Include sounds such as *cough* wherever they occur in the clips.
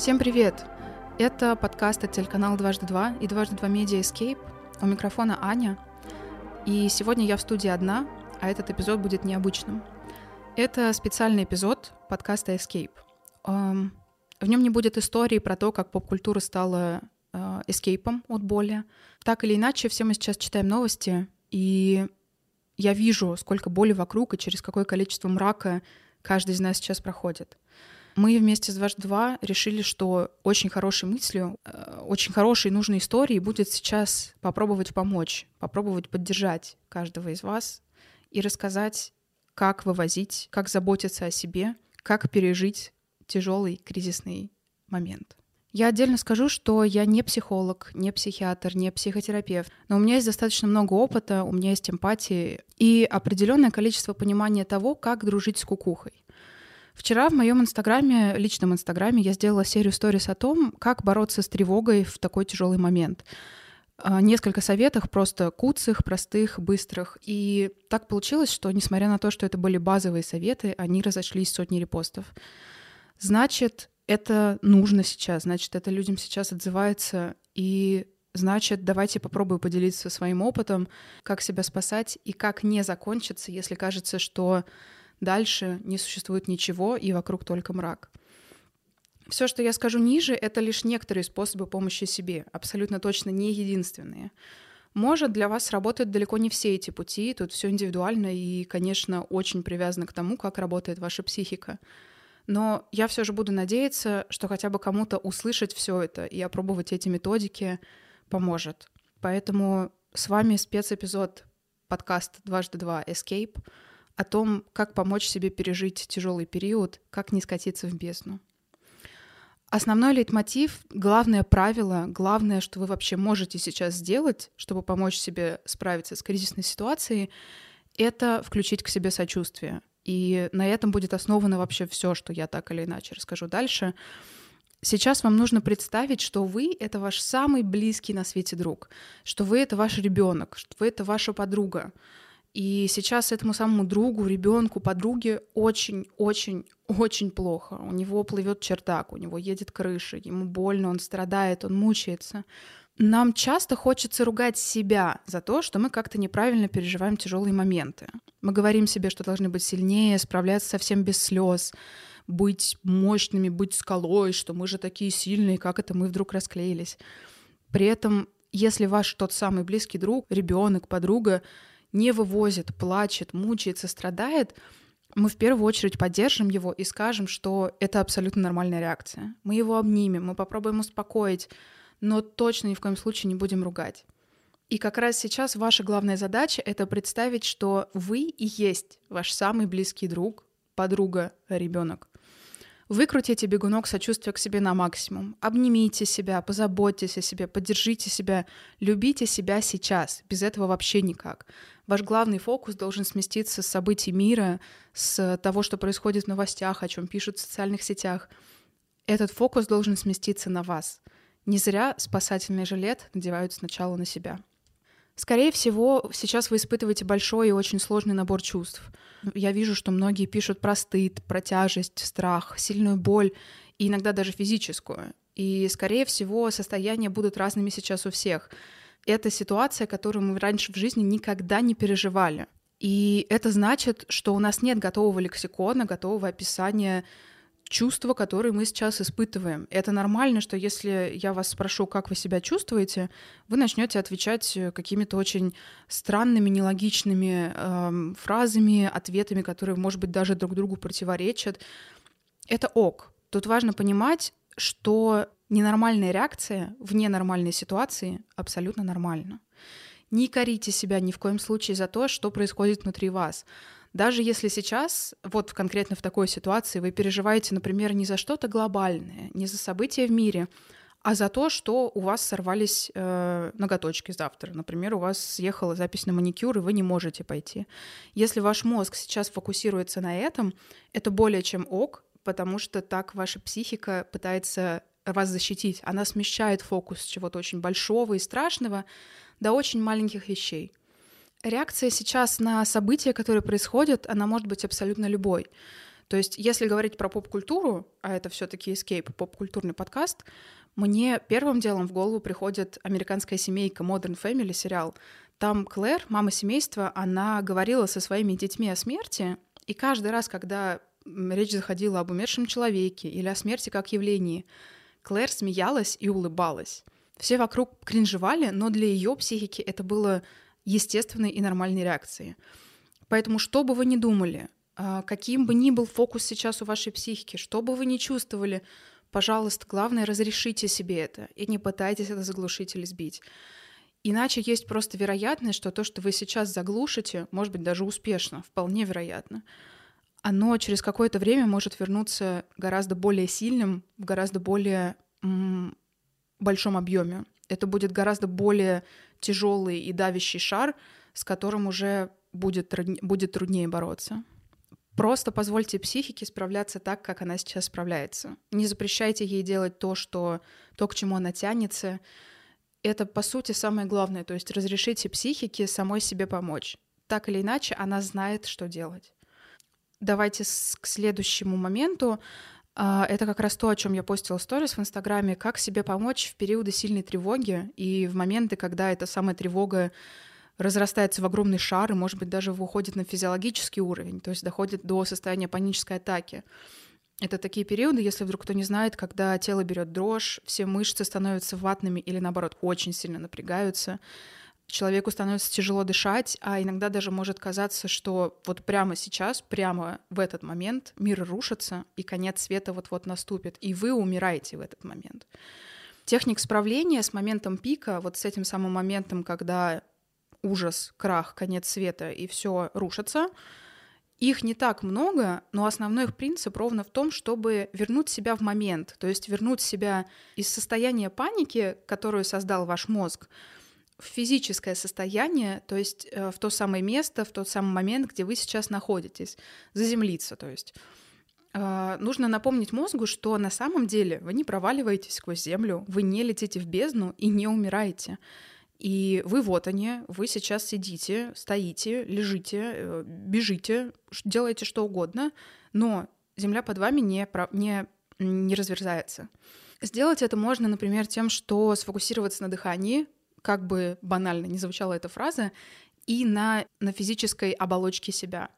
Всем привет! Это подкаст от телеканала «Дважды два» и «Дважды два Медиа Escape». У микрофона Аня. И сегодня я в студии одна, а этот эпизод будет необычным. Это специальный эпизод подкаста Escape. Эм, в нем не будет истории про то, как поп-культура стала эскейпом от боли. Так или иначе, все мы сейчас читаем новости, и я вижу, сколько боли вокруг и через какое количество мрака каждый из нас сейчас проходит. Мы вместе с дважды два решили, что очень хорошей мыслью, э, очень хорошей нужной историей будет сейчас попробовать помочь, попробовать поддержать каждого из вас и рассказать, как вывозить, как заботиться о себе, как пережить тяжелый кризисный момент. Я отдельно скажу, что я не психолог, не психиатр, не психотерапевт, но у меня есть достаточно много опыта, у меня есть эмпатии и определенное количество понимания того, как дружить с кукухой. Вчера в моем инстаграме, личном инстаграме, я сделала серию сторис о том, как бороться с тревогой в такой тяжелый момент. А, несколько советов, просто куцых, простых, быстрых. И так получилось, что, несмотря на то, что это были базовые советы, они разошлись сотни репостов. Значит, это нужно сейчас, значит, это людям сейчас отзывается, и значит, давайте попробую поделиться своим опытом, как себя спасать и как не закончиться, если кажется, что дальше не существует ничего и вокруг только мрак. Все, что я скажу ниже, это лишь некоторые способы помощи себе, абсолютно точно не единственные. Может, для вас работают далеко не все эти пути, тут все индивидуально и, конечно, очень привязано к тому, как работает ваша психика. Но я все же буду надеяться, что хотя бы кому-то услышать все это и опробовать эти методики поможет. Поэтому с вами спецэпизод подкаста «Дважды два Escape» о том, как помочь себе пережить тяжелый период, как не скатиться в бездну. Основной лейтмотив, главное правило, главное, что вы вообще можете сейчас сделать, чтобы помочь себе справиться с кризисной ситуацией, это включить к себе сочувствие. И на этом будет основано вообще все, что я так или иначе расскажу дальше. Сейчас вам нужно представить, что вы — это ваш самый близкий на свете друг, что вы — это ваш ребенок, что вы — это ваша подруга. И сейчас этому самому другу, ребенку, подруге очень-очень-очень плохо. У него плывет чердак, у него едет крыша, ему больно, он страдает, он мучается. Нам часто хочется ругать себя за то, что мы как-то неправильно переживаем тяжелые моменты. Мы говорим себе, что должны быть сильнее, справляться совсем без слез, быть мощными, быть скалой, что мы же такие сильные, как это мы вдруг расклеились. При этом, если ваш тот самый близкий друг, ребенок, подруга не вывозит, плачет, мучается, страдает, мы в первую очередь поддержим его и скажем, что это абсолютно нормальная реакция. Мы его обнимем, мы попробуем успокоить, но точно ни в коем случае не будем ругать. И как раз сейчас ваша главная задача — это представить, что вы и есть ваш самый близкий друг, подруга, ребенок. Выкрутите бегунок сочувствия к себе на максимум. Обнимите себя, позаботьтесь о себе, поддержите себя, любите себя сейчас. Без этого вообще никак. Ваш главный фокус должен сместиться с событий мира, с того, что происходит в новостях, о чем пишут в социальных сетях. Этот фокус должен сместиться на вас — не зря спасательный жилет надевают сначала на себя. Скорее всего, сейчас вы испытываете большой и очень сложный набор чувств. Я вижу, что многие пишут про стыд, про тяжесть, страх, сильную боль и иногда даже физическую. И, скорее всего, состояния будут разными сейчас у всех. Это ситуация, которую мы раньше в жизни никогда не переживали. И это значит, что у нас нет готового лексикона, готового описания чувства, которые мы сейчас испытываем. Это нормально, что если я вас спрошу, как вы себя чувствуете, вы начнете отвечать э, какими-то очень странными, нелогичными э, фразами, ответами, которые, может быть, даже друг другу противоречат. Это ок. Тут важно понимать, что ненормальная реакция в ненормальной ситуации абсолютно нормальна. Не корите себя ни в коем случае за то, что происходит внутри вас. Даже если сейчас, вот конкретно в такой ситуации, вы переживаете, например, не за что-то глобальное, не за события в мире, а за то, что у вас сорвались э, ноготочки завтра. Например, у вас съехала запись на маникюр, и вы не можете пойти. Если ваш мозг сейчас фокусируется на этом, это более чем ок, потому что так ваша психика пытается вас защитить. Она смещает фокус чего-то очень большого и страшного до очень маленьких вещей. Реакция сейчас на события, которые происходят, она может быть абсолютно любой. То есть, если говорить про поп-культуру, а это все-таки Escape, поп-культурный подкаст, мне первым делом в голову приходит американская семейка Modern Family сериал. Там Клэр, мама семейства, она говорила со своими детьми о смерти, и каждый раз, когда речь заходила об умершем человеке или о смерти как явлении, Клэр смеялась и улыбалась. Все вокруг кринжевали, но для ее психики это было естественной и нормальной реакцией. Поэтому, что бы вы ни думали, а, каким бы ни был фокус сейчас у вашей психики, что бы вы ни чувствовали, пожалуйста, главное, разрешите себе это и не пытайтесь это заглушить или сбить. Иначе есть просто вероятность, что то, что вы сейчас заглушите, может быть, даже успешно, вполне вероятно, оно через какое-то время может вернуться гораздо более сильным, в гораздо более большом объеме. Это будет гораздо более тяжелый и давящий шар, с которым уже будет, будет труднее бороться. Просто позвольте психике справляться так, как она сейчас справляется. Не запрещайте ей делать то, что, то к чему она тянется. Это, по сути, самое главное. То есть разрешите психике самой себе помочь. Так или иначе, она знает, что делать. Давайте к следующему моменту. А, это как раз то, о чем я постила сторис в Инстаграме, как себе помочь в периоды сильной тревоги и в моменты, когда эта самая тревога разрастается в огромный шар и, может быть, даже выходит на физиологический уровень, то есть доходит до состояния панической атаки. Это такие периоды, если вдруг кто не знает, когда тело берет дрожь, все мышцы становятся ватными или, наоборот, очень сильно напрягаются, человеку становится тяжело дышать, а иногда даже может казаться, что вот прямо сейчас, прямо в этот момент мир рушится, и конец света вот-вот наступит, и вы умираете в этот момент. Техник справления с моментом пика, вот с этим самым моментом, когда ужас, крах, конец света, и все рушится. Их не так много, но основной их принцип ровно в том, чтобы вернуть себя в момент, то есть вернуть себя из состояния паники, которую создал ваш мозг, в физическое состояние, то есть э, в то самое место, в тот самый момент, где вы сейчас находитесь, заземлиться, то есть. Э, нужно напомнить мозгу, что на самом деле вы не проваливаетесь сквозь землю, вы не летите в бездну и не умираете. И вы вот они, вы сейчас сидите, стоите, лежите, э, бежите, делаете что угодно, но земля под вами не, не, не разверзается. Сделать это можно, например, тем, что сфокусироваться на дыхании, как бы банально не звучала эта фраза, и на, на физической оболочке себя.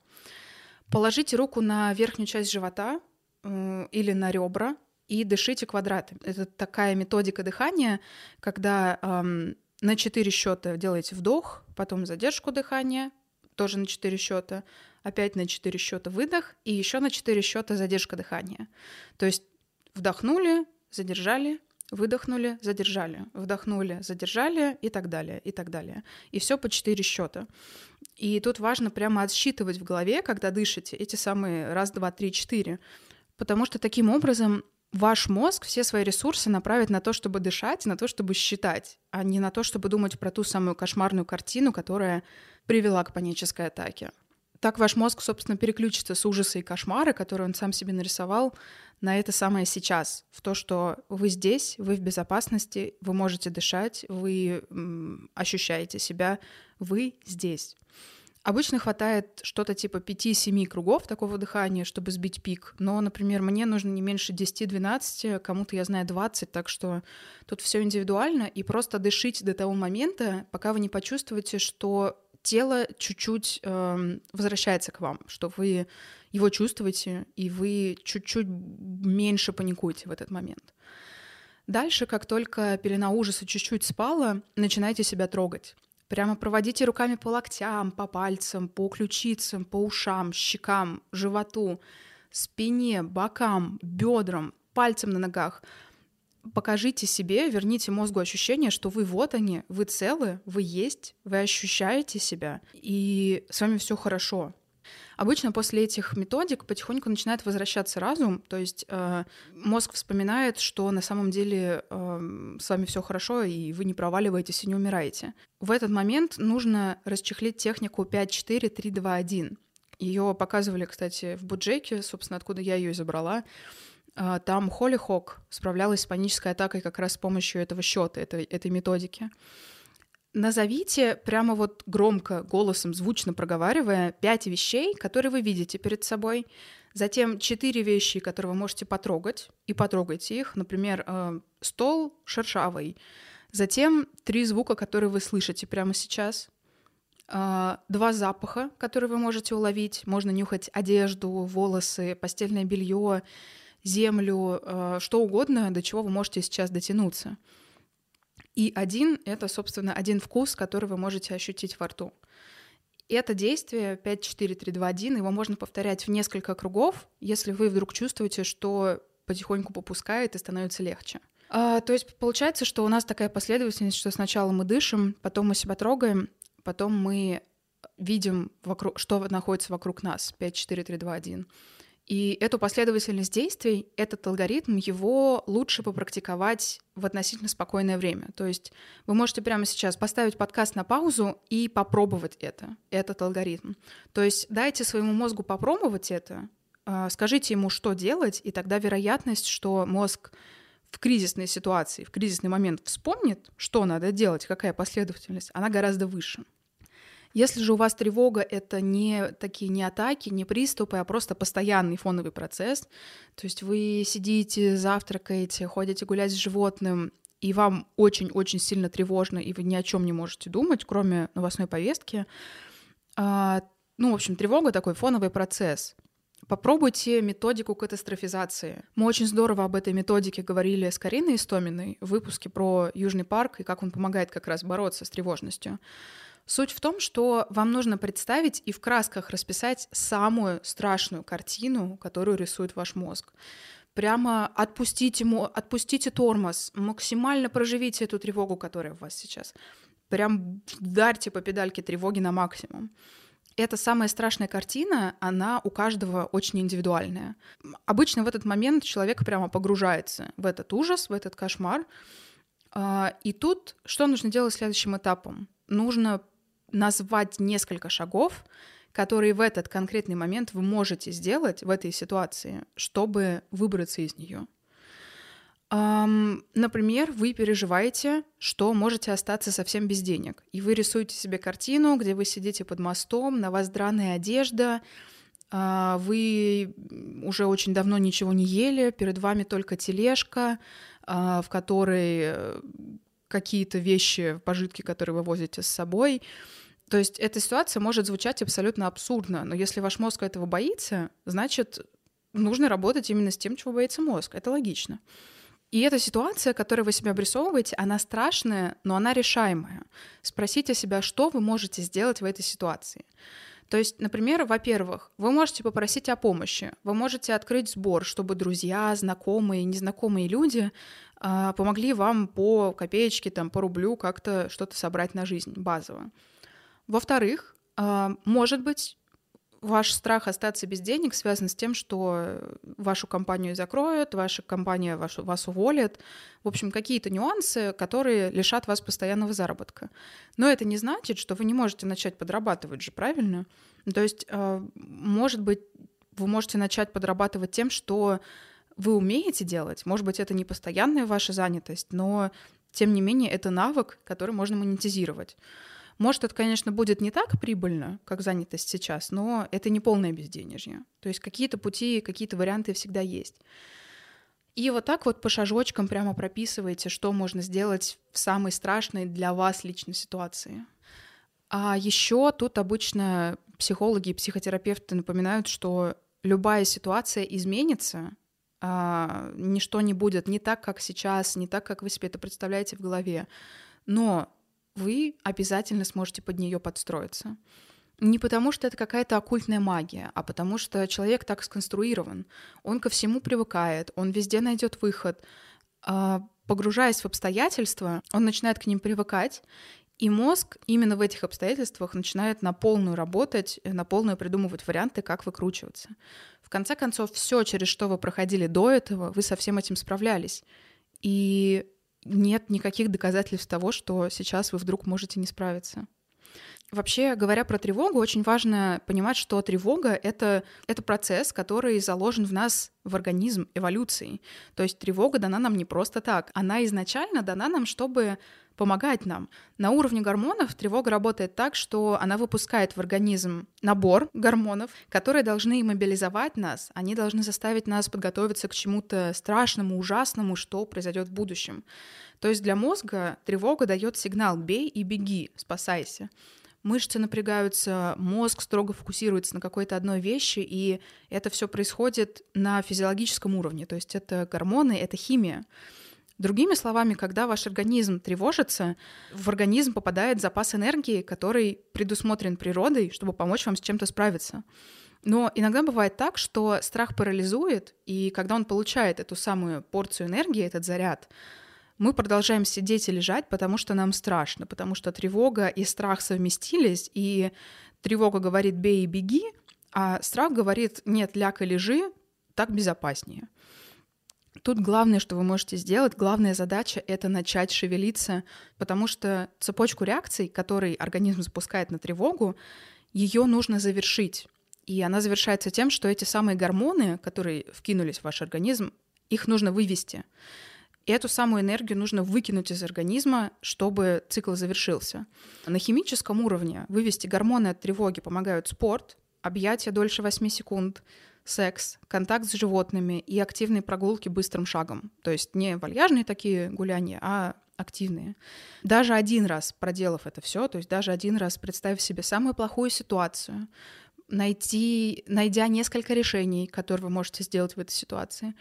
Положите руку на верхнюю часть живота э, или на ребра и дышите квадратами. Это такая методика дыхания, когда эм, на 4 счета делаете вдох, потом задержку дыхания, тоже на 4 счета, опять на 4 счета выдох и еще на 4 счета задержка дыхания. То есть вдохнули, задержали, выдохнули, задержали, вдохнули, задержали и так далее, и так далее. И все по 4 счета. И тут важно прямо отсчитывать в голове, когда дышите, эти самые раз, два, три, четыре. Потому что таким образом ваш мозг все свои ресурсы направит на то, чтобы дышать, на то, чтобы считать, а не на то, чтобы думать про ту самую кошмарную картину, которая привела к панической атаке. Так ваш мозг, собственно, переключится с ужаса и кошмара, который он сам себе нарисовал, на это самое сейчас, в то, что вы здесь, вы в безопасности, вы можете дышать, вы ощущаете себя, вы здесь. Обычно хватает что-то типа 5-7 кругов такого дыхания, чтобы сбить пик. Но, например, мне нужно не меньше 10-12, кому-то, я знаю, 20, так что тут все индивидуально. И просто дышите до того момента, пока вы не почувствуете, что тело чуть-чуть э, возвращается к вам, что вы его чувствуете, и вы чуть-чуть меньше паникуете в этот момент. Дальше, как только пелена ужаса чуть-чуть спала, начинайте себя трогать. Прямо проводите руками по локтям, по пальцам, по ключицам, по ушам, щекам, животу, спине, бокам, бедрам, пальцем на ногах. Покажите себе, верните мозгу ощущение, что вы вот они, вы целы, вы есть, вы ощущаете себя, и с вами все хорошо. Обычно после этих методик потихоньку начинает возвращаться разум, то есть э, мозг вспоминает, что на самом деле э, с вами все хорошо, и вы не проваливаетесь и не умираете. В этот момент нужно расчехлить технику 5-4-3-2-1. Ее показывали, кстати, в Буджеке, собственно, откуда я ее изобрала. Э, там Холли Хок справлялась с панической атакой как раз с помощью этого счета, этой, этой методики. Назовите прямо вот громко, голосом, звучно проговаривая, пять вещей, которые вы видите перед собой. Затем четыре вещи, которые вы можете потрогать, и потрогайте их. Например, э, стол шершавый. Затем три звука, которые вы слышите прямо сейчас. Э, два запаха, которые вы можете уловить. Можно нюхать одежду, волосы, постельное белье, землю, э, что угодно, до чего вы можете сейчас дотянуться. И один — это, собственно, один вкус, который вы можете ощутить во рту. Это действие 5, 4, 3, 2, 1, его можно повторять в несколько кругов, если вы вдруг чувствуете, что потихоньку попускает и становится легче. А, то есть получается, что у нас такая последовательность, что сначала мы дышим, потом мы себя трогаем, потом мы видим, вокруг, что находится вокруг нас. 5, 4, 3, 2, 1. И эту последовательность действий, этот алгоритм, его лучше попрактиковать в относительно спокойное время. То есть вы можете прямо сейчас поставить подкаст на паузу и попробовать это, этот алгоритм. То есть дайте своему мозгу попробовать это, а, скажите ему, что делать, и тогда вероятность, что мозг в кризисной ситуации, в кризисный момент вспомнит, что надо делать, какая последовательность, она гораздо выше. Если же у вас тревога — это не такие не атаки, не приступы, а просто постоянный фоновый процесс, то есть вы сидите, завтракаете, ходите гулять с животным, и вам очень-очень сильно тревожно, и вы ни о чем не можете думать, кроме новостной повестки, а, ну, в общем, тревога — такой фоновый процесс. Попробуйте методику катастрофизации. Мы очень здорово об этой методике говорили с Кариной Истоминой в выпуске про Южный парк и как он помогает как раз бороться с тревожностью. Суть в том, что вам нужно представить и в красках расписать самую страшную картину, которую рисует ваш мозг. Прямо отпустите, ему, отпустите тормоз, максимально проживите эту тревогу, которая у вас сейчас. Прям вдарьте по педальке тревоги на максимум. Эта самая страшная картина, она у каждого очень индивидуальная. Обычно в этот момент человек прямо погружается в этот ужас, в этот кошмар. А, и тут что нужно делать следующим этапом? Нужно назвать несколько шагов, которые в этот конкретный момент вы можете сделать в этой ситуации, чтобы выбраться из нее. Например, вы переживаете, что можете остаться совсем без денег, и вы рисуете себе картину, где вы сидите под мостом, на вас драная одежда, uh, вы уже очень давно ничего не ели, перед вами только тележка, uh, в которой какие-то вещи, пожитки, которые вы возите с собой, то есть эта ситуация может звучать абсолютно абсурдно, но если ваш мозг этого боится, значит, нужно работать именно с тем, чего боится мозг. Это логично. И эта ситуация, которую вы себе обрисовываете, она страшная, но она решаемая. Спросите себя, что вы можете сделать в этой ситуации. То есть, например, во-первых, вы можете попросить о помощи, вы можете открыть сбор, чтобы друзья, знакомые, незнакомые люди помогли вам по копеечке, там, по рублю как-то что-то собрать на жизнь базово. Во-вторых, а, может быть, ваш страх остаться без денег связан с тем, что вашу компанию закроют, ваша компания вашу, вас уволит. В общем, какие-то нюансы, которые лишат вас постоянного заработка. Но это не значит, что вы не можете начать подрабатывать же, правильно? То есть, а, может быть, вы можете начать подрабатывать тем, что вы умеете делать. Может быть, это не постоянная ваша занятость, но тем не менее это навык, который можно монетизировать. Может, это, конечно, будет не так прибыльно, как занятость сейчас, но это не полное безденежье. То есть какие-то пути, какие-то варианты всегда есть. И вот так вот по шажочкам прямо прописываете, что можно сделать в самой страшной для вас личной ситуации. А еще тут обычно психологи и психотерапевты напоминают, что любая ситуация изменится, а, ничто не будет не так, как сейчас, не так, как вы себе это представляете в голове. Но вы обязательно сможете под нее подстроиться. Не потому, что это какая-то оккультная магия, а потому что человек так сконструирован. Он ко всему привыкает, он везде найдет выход. А, погружаясь в обстоятельства, он начинает к ним привыкать, и мозг именно в этих обстоятельствах начинает на полную работать, на полную придумывать варианты, как выкручиваться. В конце концов, все, через что вы проходили до этого, вы со всем этим справлялись. И нет никаких доказательств того, что сейчас вы вдруг можете не справиться. Вообще, говоря про тревогу, очень важно понимать, что тревога — это, это процесс, который заложен в нас в организм эволюции. То есть тревога дана нам не просто так. Она изначально дана нам, чтобы помогать нам. На уровне гормонов тревога работает так, что она выпускает в организм набор гормонов, которые должны мобилизовать нас, они должны заставить нас подготовиться к чему-то страшному, ужасному, что произойдет в будущем. То есть для мозга тревога дает сигнал «бей и беги, спасайся» мышцы напрягаются, мозг строго фокусируется на какой-то одной вещи, и это все происходит на физиологическом уровне, то есть это гормоны, это химия. Другими словами, когда ваш организм тревожится, в организм попадает запас энергии, который предусмотрен природой, чтобы помочь вам с чем-то справиться. Но иногда бывает так, что страх парализует, и когда он получает эту самую порцию энергии, этот заряд, мы продолжаем сидеть и лежать, потому что нам страшно, потому что тревога и страх совместились, и тревога говорит «бей и беги», а страх говорит «нет, ляг и лежи, так безопаснее». Тут главное, что вы можете сделать, главная задача — это начать шевелиться, потому что цепочку реакций, которые организм запускает на тревогу, ее нужно завершить. И она завершается тем, что эти самые гормоны, которые вкинулись в ваш организм, их нужно вывести. И эту самую энергию нужно выкинуть из организма, чтобы цикл завершился. На химическом уровне вывести гормоны от тревоги помогают спорт, объятия дольше 8 секунд, секс, контакт с животными и активные прогулки быстрым шагом. То есть не вальяжные такие гуляния, а активные. Даже один раз проделав это все, то есть даже один раз представив себе самую плохую ситуацию, найти, найдя несколько решений, которые вы можете сделать в этой ситуации,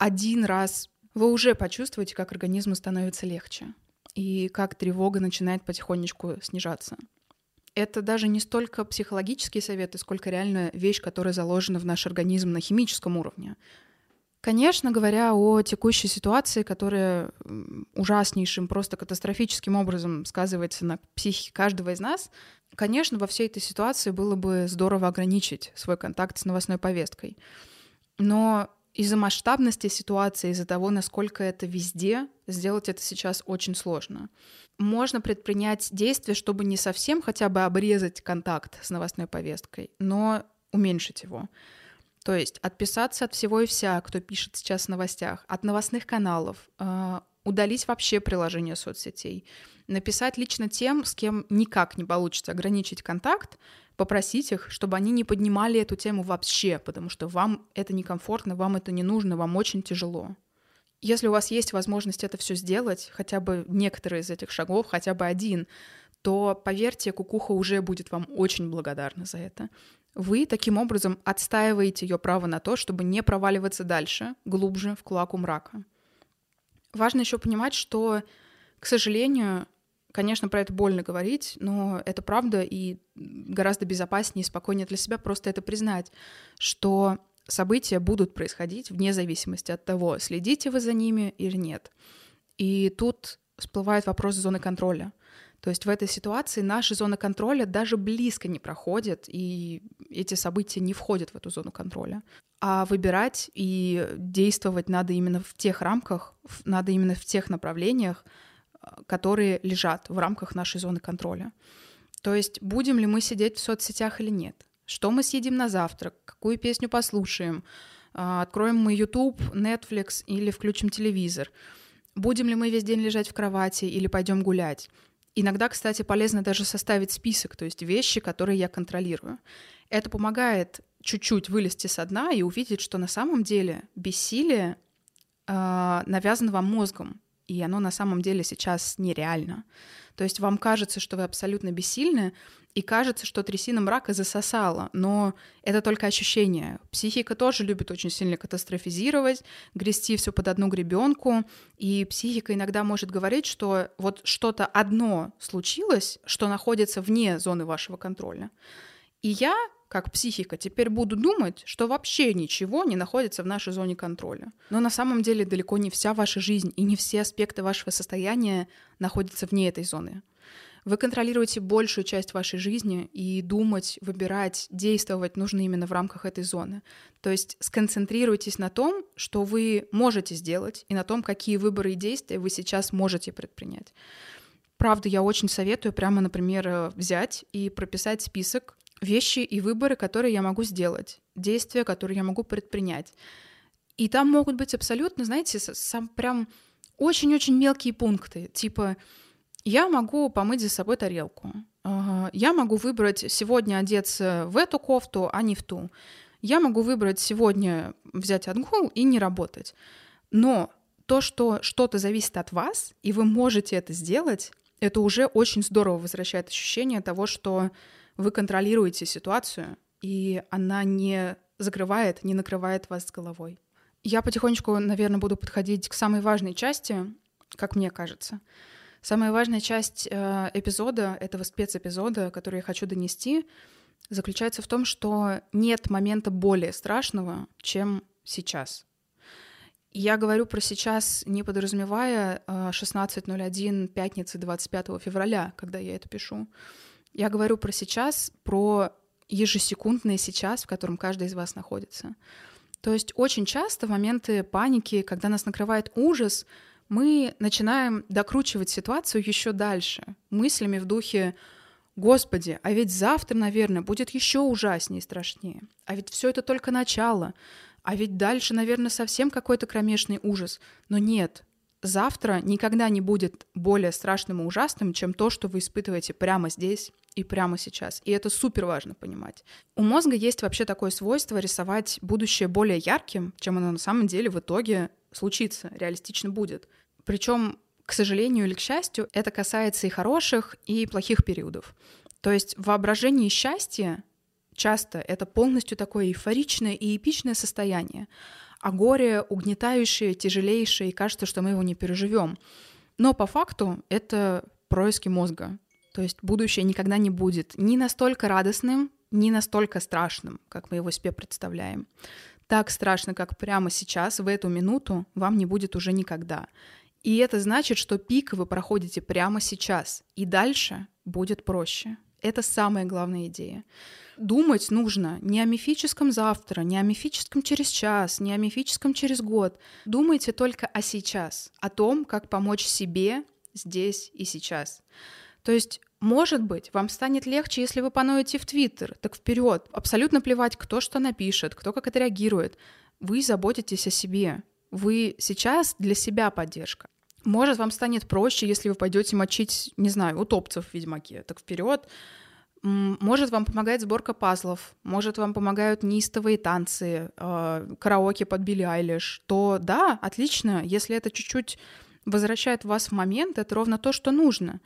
один раз вы уже почувствуете, как организму становится легче и как тревога начинает потихонечку снижаться. Это даже не столько психологические советы, сколько реально вещь, которая заложена в наш организм на химическом уровне. Конечно, говоря о текущей ситуации, которая ужаснейшим, просто катастрофическим образом сказывается на психике каждого из нас, конечно, во всей этой ситуации было бы здорово ограничить свой контакт с новостной повесткой. Но из-за масштабности ситуации, из-за того, насколько это везде, сделать это сейчас очень сложно. Можно предпринять действия, чтобы не совсем хотя бы обрезать контакт с новостной повесткой, но уменьшить его. То есть отписаться от всего и вся, кто пишет сейчас в новостях, от новостных каналов, а, удалить вообще приложение соцсетей, написать лично тем, с кем никак не получится ограничить контакт, попросить их, чтобы они не поднимали эту тему вообще, потому что вам это некомфортно, вам это не нужно, вам очень тяжело. Если у вас есть возможность это все сделать, хотя бы некоторые из этих шагов, хотя бы один, то, поверьте, кукуха уже будет вам очень благодарна за это. Вы таким образом отстаиваете ее право на то, чтобы не проваливаться дальше, глубже в клаку мрака. Важно еще понимать, что, к сожалению, Конечно, про это больно говорить, но это правда, и гораздо безопаснее и спокойнее для себя просто это признать, что события будут происходить вне зависимости от того, следите вы за ними или нет. И тут всплывает вопрос зоны контроля. То есть в этой ситуации наша зона контроля даже близко не проходит, и эти события не входят в эту зону контроля. А выбирать и действовать надо именно в тех рамках, надо именно в тех направлениях, которые лежат в рамках нашей зоны контроля. То есть будем ли мы сидеть в соцсетях или нет? Что мы съедим на завтрак? Какую песню послушаем? А, откроем мы YouTube, Netflix или включим телевизор? Будем ли мы весь день лежать в кровати или пойдем гулять? Иногда, кстати, полезно даже составить список, то есть вещи, которые я контролирую. Это помогает чуть-чуть вылезти со дна и увидеть, что на самом деле бессилие э, навязано вам мозгом и оно на самом деле сейчас нереально. То есть вам кажется, что вы абсолютно бессильны, и кажется, что трясина мрака засосала, но это только ощущение. Психика тоже любит очень сильно катастрофизировать, грести все под одну гребенку, и психика иногда может говорить, что вот что-то одно случилось, что находится вне зоны вашего контроля. И я как психика, теперь буду думать, что вообще ничего не находится в нашей зоне контроля. Но на самом деле далеко не вся ваша жизнь и не все аспекты вашего состояния находятся вне этой зоны. Вы контролируете большую часть вашей жизни, и думать, выбирать, действовать нужно именно в рамках этой зоны. То есть сконцентрируйтесь на том, что вы можете сделать, и на том, какие выборы и действия вы сейчас можете предпринять. Правда, я очень советую прямо, например, э, взять и прописать список вещи и выборы, которые я могу сделать, действия, которые я могу предпринять. И там могут быть абсолютно, знаете, сам прям очень-очень мелкие пункты, типа я могу помыть за собой тарелку, я могу выбрать сегодня одеться в эту кофту, а не в ту. Я могу выбрать сегодня взять отгул и не работать. Но то, что что-то зависит от вас, и вы можете это сделать, это уже очень здорово возвращает ощущение того, что вы контролируете ситуацию, и она не закрывает, не накрывает вас с головой. Я потихонечку, наверное, буду подходить к самой важной части, как мне кажется. Самая важная часть э, эпизода, этого спецэпизода, который я хочу донести, заключается в том, что нет момента более страшного, чем сейчас. Я говорю про сейчас, не подразумевая 16.01 э, пятницы 25 февраля, когда я это пишу. Я говорю про сейчас, про ежесекундное сейчас, в котором каждый из вас находится. То есть очень часто в моменты паники, когда нас накрывает ужас, мы начинаем докручивать ситуацию еще дальше, мыслями в духе «Господи, а ведь завтра, наверное, будет еще ужаснее и страшнее. А ведь все это только начало. А ведь дальше, наверное, совсем какой-то кромешный ужас. Но нет, завтра никогда не будет более страшным и ужасным, чем то, что вы испытываете прямо здесь и прямо сейчас. И это супер важно понимать. У мозга есть вообще такое свойство рисовать будущее более ярким, чем оно на самом деле в итоге случится, реалистично будет. Причем, к сожалению или к счастью, это касается и хороших, и плохих периодов. То есть воображение счастья часто это полностью такое эйфоричное и эпичное состояние а горе угнетающее, тяжелейшее, и кажется, что мы его не переживем. Но по факту это происки мозга. То есть будущее никогда не будет ни настолько радостным, ни настолько страшным, как мы его себе представляем. Так страшно, как прямо сейчас, в эту минуту, вам не будет уже никогда. И это значит, что пик вы проходите прямо сейчас, и дальше будет проще. Это самая главная идея думать нужно не о мифическом завтра, не о мифическом через час, не о мифическом через год. Думайте только о сейчас, о том, как помочь себе здесь и сейчас. То есть, может быть, вам станет легче, если вы поноете в Твиттер, так вперед. Абсолютно плевать, кто что напишет, кто как отреагирует. Вы заботитесь о себе. Вы сейчас для себя поддержка. Может, вам станет проще, если вы пойдете мочить, не знаю, утопцев в Ведьмаке. Так вперед, может вам помогает сборка пазлов, может вам помогают неистовые танцы, э, караоке под Билли Айлиш, то да, отлично, если это чуть-чуть возвращает вас в момент, это ровно то, что нужно.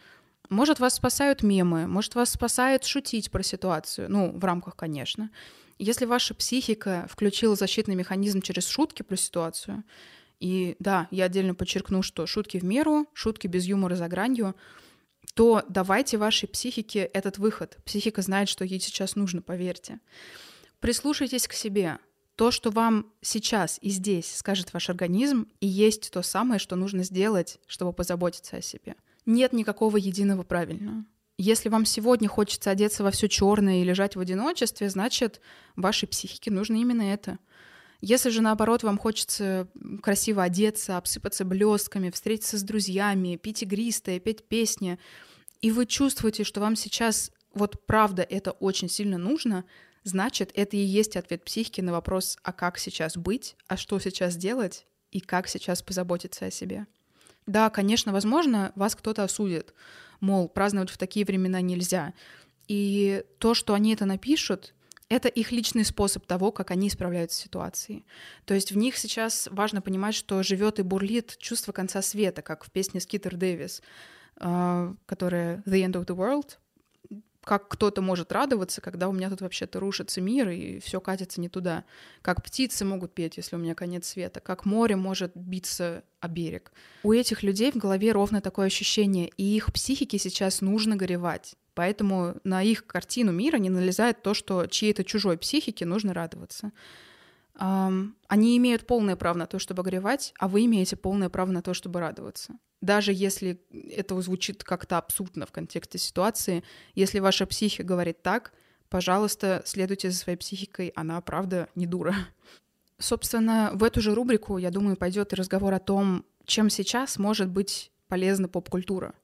Может, вас спасают мемы, может, вас спасает шутить про ситуацию, ну, в рамках, конечно. Если ваша психика включила защитный механизм через шутки про ситуацию, и да, я отдельно подчеркну, что шутки в меру, шутки без юмора за гранью — то давайте вашей психике этот выход. Психика знает, что ей сейчас нужно, поверьте. Прислушайтесь к себе. То, что вам сейчас и здесь скажет ваш организм, и есть то самое, что нужно сделать, чтобы позаботиться о себе. Нет никакого единого правильного. Если вам сегодня хочется одеться во все черное и лежать в одиночестве, значит, вашей психике нужно именно это — если же наоборот вам хочется красиво одеться, обсыпаться блестками, встретиться с друзьями, пить игристое, петь песни, и вы чувствуете, что вам сейчас вот правда это очень сильно нужно, значит, это и есть ответ психики на вопрос, а как сейчас быть, а что сейчас делать и как сейчас позаботиться о себе. Да, конечно, возможно, вас кто-то осудит, мол, праздновать в такие времена нельзя. И то, что они это напишут, это их личный способ того, как они справляются с ситуацией. То есть в них сейчас важно понимать, что живет и бурлит чувство конца света, как в песне Скитер Дэвис, а, которая «The End of the World», как кто-то может радоваться, когда у меня тут вообще-то рушится мир и все катится не туда. Как птицы могут петь, если у меня конец света. Как море может биться о берег. У этих людей в голове ровно такое ощущение, и их психике сейчас нужно горевать. Поэтому на их картину мира не налезает то, что чьей-то чужой психике нужно радоваться. Они имеют полное право на то, чтобы горевать, а вы имеете полное право на то, чтобы радоваться. Даже если это звучит как-то абсурдно в контексте ситуации, если ваша психика говорит так, пожалуйста, следуйте за своей психикой, она, правда, не дура. *laughs* Собственно, в эту же рубрику, я думаю, пойдет и разговор о том, чем сейчас может быть полезна поп-культура.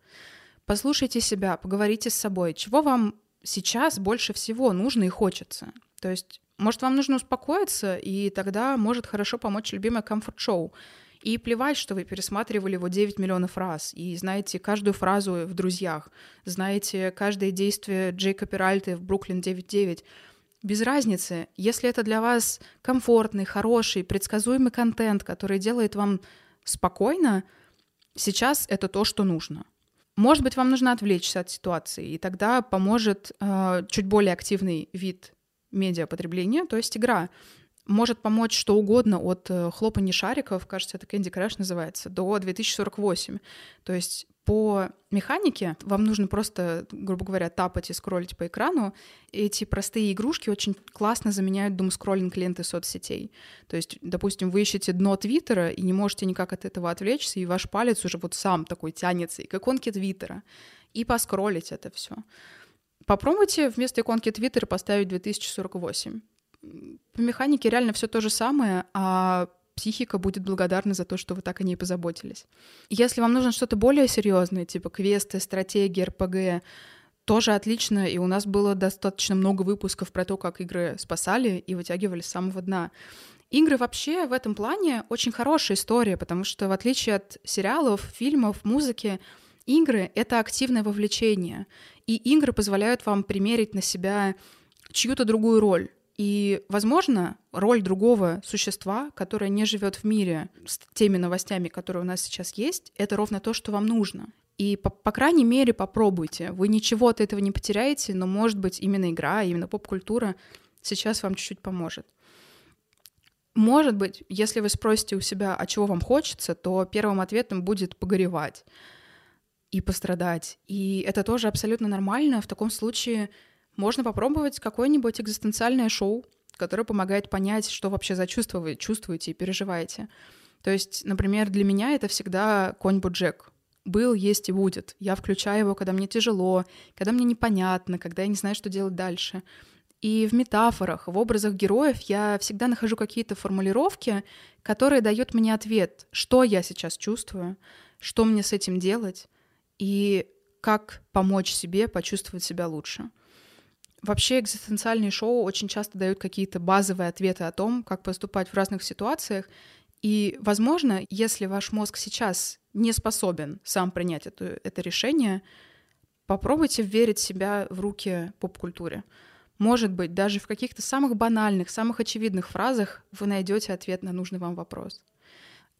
Послушайте себя, поговорите с собой, чего вам сейчас больше всего нужно и хочется. То есть, может, вам нужно успокоиться, и тогда может хорошо помочь любимое комфорт-шоу. И плевать, что вы пересматривали его 9 миллионов раз, и знаете каждую фразу в «Друзьях», знаете каждое действие Джейка Перальты в «Бруклин 9.9». Без разницы, если это для вас комфортный, хороший, предсказуемый контент, который делает вам спокойно, сейчас это то, что нужно. Может быть, вам нужно отвлечься от ситуации, и тогда поможет э, чуть более активный вид медиапотребления, то есть игра может помочь что угодно от э, хлопания шариков, кажется, это Candy Crush называется, до 2048. То есть по механике вам нужно просто, грубо говоря, тапать и скроллить по экрану. Эти простые игрушки очень классно заменяют думскроллинг ленты соцсетей. То есть, допустим, вы ищете дно Твиттера и не можете никак от этого отвлечься, и ваш палец уже вот сам такой тянется, и к Твиттера, и поскроллить это все. Попробуйте вместо иконки Твиттера поставить 2048 по механике реально все то же самое, а психика будет благодарна за то, что вы так о ней позаботились. Если вам нужно что-то более серьезное, типа квесты, стратегии, РПГ, тоже отлично, и у нас было достаточно много выпусков про то, как игры спасали и вытягивали с самого дна. Игры вообще в этом плане очень хорошая история, потому что в отличие от сериалов, фильмов, музыки, игры — это активное вовлечение, и игры позволяют вам примерить на себя чью-то другую роль. И, возможно, роль другого существа, которое не живет в мире с теми новостями, которые у нас сейчас есть, это ровно то, что вам нужно. И, по, по крайней мере, попробуйте. Вы ничего от этого не потеряете, но, может быть, именно игра, именно поп-культура сейчас вам чуть-чуть поможет. Может быть, если вы спросите у себя, а чего вам хочется, то первым ответом будет погоревать и пострадать. И это тоже абсолютно нормально. В таком случае можно попробовать какое-нибудь экзистенциальное шоу, которое помогает понять, что вообще за чувства вы чувствуете и переживаете. То есть, например, для меня это всегда конь Боджек. Был, есть и будет. Я включаю его, когда мне тяжело, когда мне непонятно, когда я не знаю, что делать дальше. И в метафорах, в образах героев я всегда нахожу какие-то формулировки, которые дают мне ответ, что я сейчас чувствую, что мне с этим делать и как помочь себе почувствовать себя лучше. Вообще экзистенциальные шоу очень часто дают какие-то базовые ответы о том, как поступать в разных ситуациях. И, возможно, если ваш мозг сейчас не способен сам принять это, это решение, попробуйте верить себя в руки поп-культуре. Может быть, даже в каких-то самых банальных, самых очевидных фразах вы найдете ответ на нужный вам вопрос.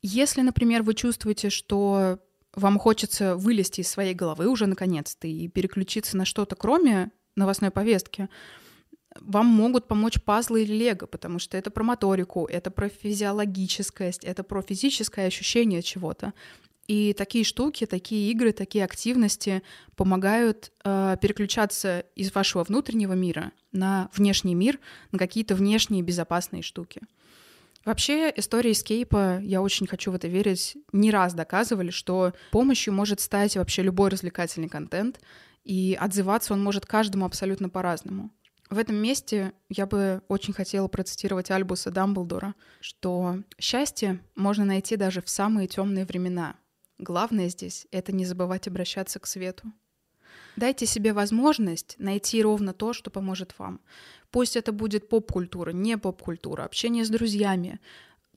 Если, например, вы чувствуете, что вам хочется вылезти из своей головы уже наконец-то и переключиться на что-то кроме новостной повестки, вам могут помочь пазлы или лего, потому что это про моторику, это про физиологическость, это про физическое ощущение чего-то. И такие штуки, такие игры, такие активности помогают э, переключаться из вашего внутреннего мира на внешний мир, на какие-то внешние безопасные штуки. Вообще, история эскейпа, я очень хочу в это верить, не раз доказывали, что помощью может стать вообще любой развлекательный контент, и отзываться он может каждому абсолютно по-разному. В этом месте я бы очень хотела процитировать Альбуса Дамблдора, что счастье можно найти даже в самые темные времена. Главное здесь — это не забывать обращаться к свету. Дайте себе возможность найти ровно то, что поможет вам. Пусть это будет поп-культура, не поп-культура, общение с друзьями,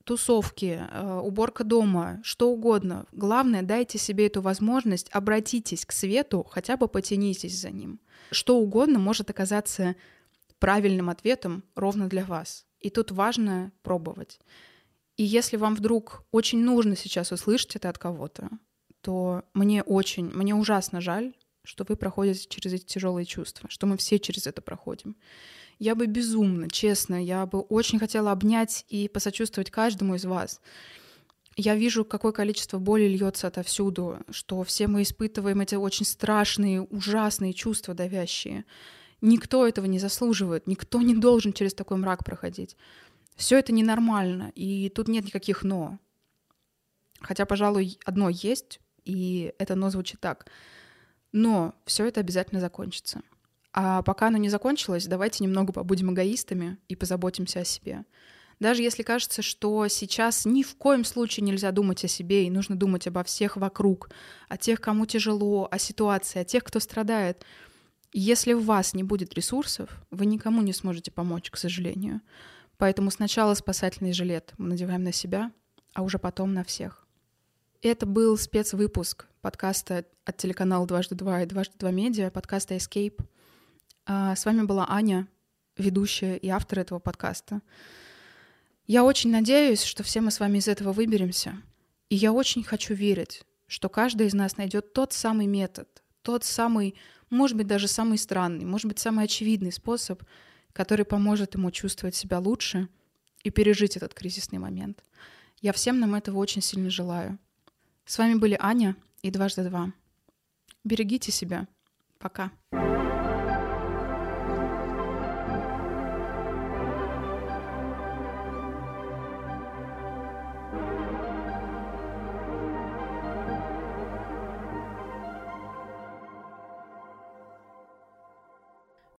тусовки, э, уборка дома, что угодно. Главное, дайте себе эту возможность, обратитесь к свету, хотя бы потянитесь за ним. Что угодно может оказаться правильным ответом ровно для вас. И тут важно пробовать. И если вам вдруг очень нужно сейчас услышать это от кого-то, то мне очень, мне ужасно жаль, что вы проходите через эти тяжелые чувства, что мы все через это проходим. Я бы безумно, честно, я бы очень хотела обнять и посочувствовать каждому из вас. Я вижу, какое количество боли льется отовсюду, что все мы испытываем эти очень страшные, ужасные чувства давящие. Никто этого не заслуживает, никто не должен через такой мрак проходить. Все это ненормально, и тут нет никаких «но». Хотя, пожалуй, одно есть, и это «но» звучит так. Но все это обязательно закончится. А пока оно не закончилось, давайте немного побудем эгоистами и позаботимся о себе. Даже если кажется, что сейчас ни в коем случае нельзя думать о себе и нужно думать обо всех вокруг, о тех, кому тяжело, о ситуации, о тех, кто страдает. Если у вас не будет ресурсов, вы никому не сможете помочь, к сожалению. Поэтому сначала спасательный жилет мы надеваем на себя, а уже потом на всех. Это был спецвыпуск подкаста от телеканала «Дважды два» и «Дважды два медиа», подкаста «Escape». А, с вами была Аня, ведущая и автор этого подкаста. Я очень надеюсь, что все мы с вами из этого выберемся. И я очень хочу верить, что каждый из нас найдет тот самый метод, тот самый, может быть, даже самый странный, может быть, самый очевидный способ, который поможет ему чувствовать себя лучше и пережить этот кризисный момент. Я всем нам этого очень сильно желаю. С вами были Аня и дважды два. Берегите себя. Пока.